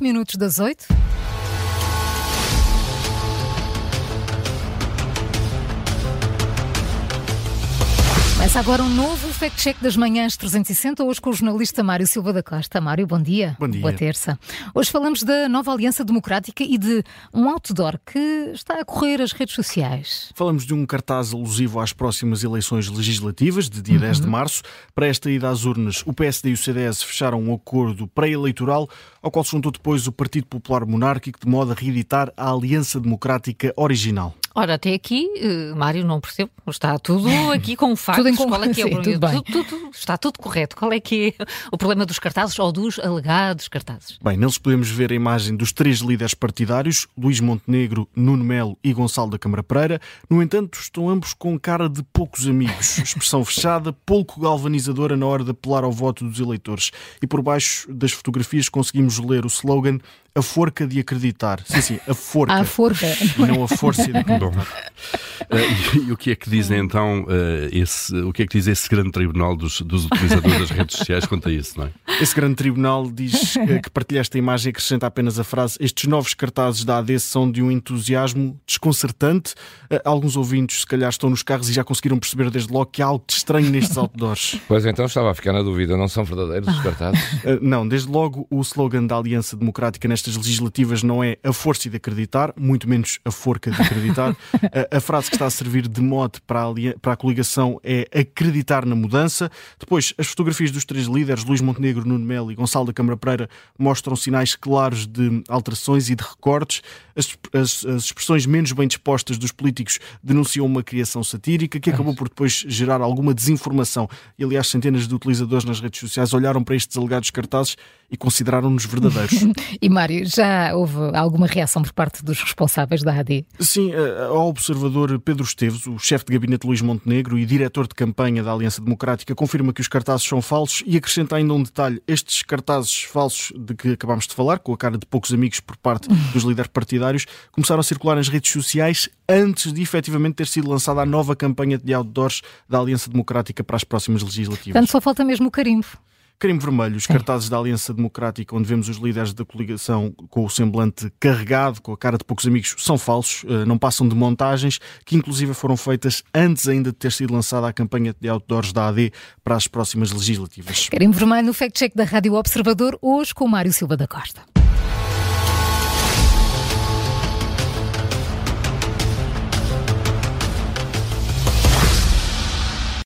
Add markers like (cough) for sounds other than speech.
8 minutos das 8. Começa agora um novo Fact Check das Manhãs 360, hoje com o jornalista Mário Silva da Costa. Mário, bom dia. Bom dia. Boa terça. Hoje falamos da nova Aliança Democrática e de um outdoor que está a correr as redes sociais. Falamos de um cartaz alusivo às próximas eleições legislativas, de dia uhum. 10 de março. Para esta ida às urnas, o PSD e o CDS fecharam um acordo pré-eleitoral, ao qual se juntou depois o Partido Popular Monárquico, de modo a reeditar a Aliança Democrática original. Ora, até aqui, uh, Mário, não percebo. Está tudo (laughs) aqui com factos. tudo Qual é que é o tudo bem. Tudo, tudo, está tudo correto. Qual é que é o problema dos cartazes ou dos alegados cartazes? Bem, neles podemos ver a imagem dos três líderes partidários, Luís Montenegro, Nuno Melo e Gonçalo da Câmara Pereira. No entanto, estão ambos com cara de poucos amigos. (laughs) Expressão fechada, pouco galvanizadora na hora de apelar ao voto dos eleitores. E por baixo das fotografias conseguimos ler o slogan a forca de acreditar. Sim, sim, a forca. A forca. E não a força de (laughs) acreditar. Uh, e, e, o que é que dizem então uh, esse, o que é que diz esse grande tribunal dos, dos utilizadores das redes sociais quanto a isso, não é? Esse grande tribunal diz uh, que partilha esta imagem e acrescenta apenas a frase: estes novos cartazes da AD são de um entusiasmo desconcertante. alguns ouvintes, se calhar, estão nos carros e já conseguiram perceber desde logo que há algo de estranho nestes outdoors. (laughs) Pois então estava a ficar na dúvida, não são verdadeiros os cartazes? (laughs) não, desde logo o slogan da Aliança Democrática nesta nestas legislativas não é a força de acreditar, muito menos a forca de acreditar. a, (laughs) a, frase que está a servir de mote para a, para a coligação é acreditar na mudança. Depois, as fotografias dos três líderes, Luís Montenegro, Nuno Melo e Gonçalo da Câmara Pereira, mostram sinais claros de alterações e de recortes. As, as, as expressões menos bem dispostas dos políticos denunciam uma criação satírica que acabou por depois gerar alguma desinformação. E, aliás, centenas de utilizadores nas redes sociais olharam para estes alegados cartazes e consideraram-nos verdadeiros. (laughs) e Mário, já houve alguma reação por parte dos responsáveis da AD? Sim, eh, ao observador Pedro Esteves, o chefe de gabinete Luís Montenegro e diretor de campanha da Aliança Democrática, confirma que os cartazes são falsos e acrescenta ainda um detalhe: estes cartazes falsos de que acabámos de falar, com a cara de poucos amigos por parte dos líderes partidários, começaram a circular nas redes sociais antes de efetivamente ter sido lançada a nova campanha de outdoors da Aliança Democrática para as próximas legislativas. Portanto, só falta mesmo o carimbo. Carimbo vermelho, os cartazes da Aliança Democrática, onde vemos os líderes da coligação com o semblante carregado, com a cara de poucos amigos, são falsos, eh, não passam de montagens, que inclusive foram feitas antes ainda de ter sido lançada a campanha de outdoors da AD para as próximas legislativas. Carimbo vermelho no fact-check da Rádio Observador, hoje com Mário Silva da Costa.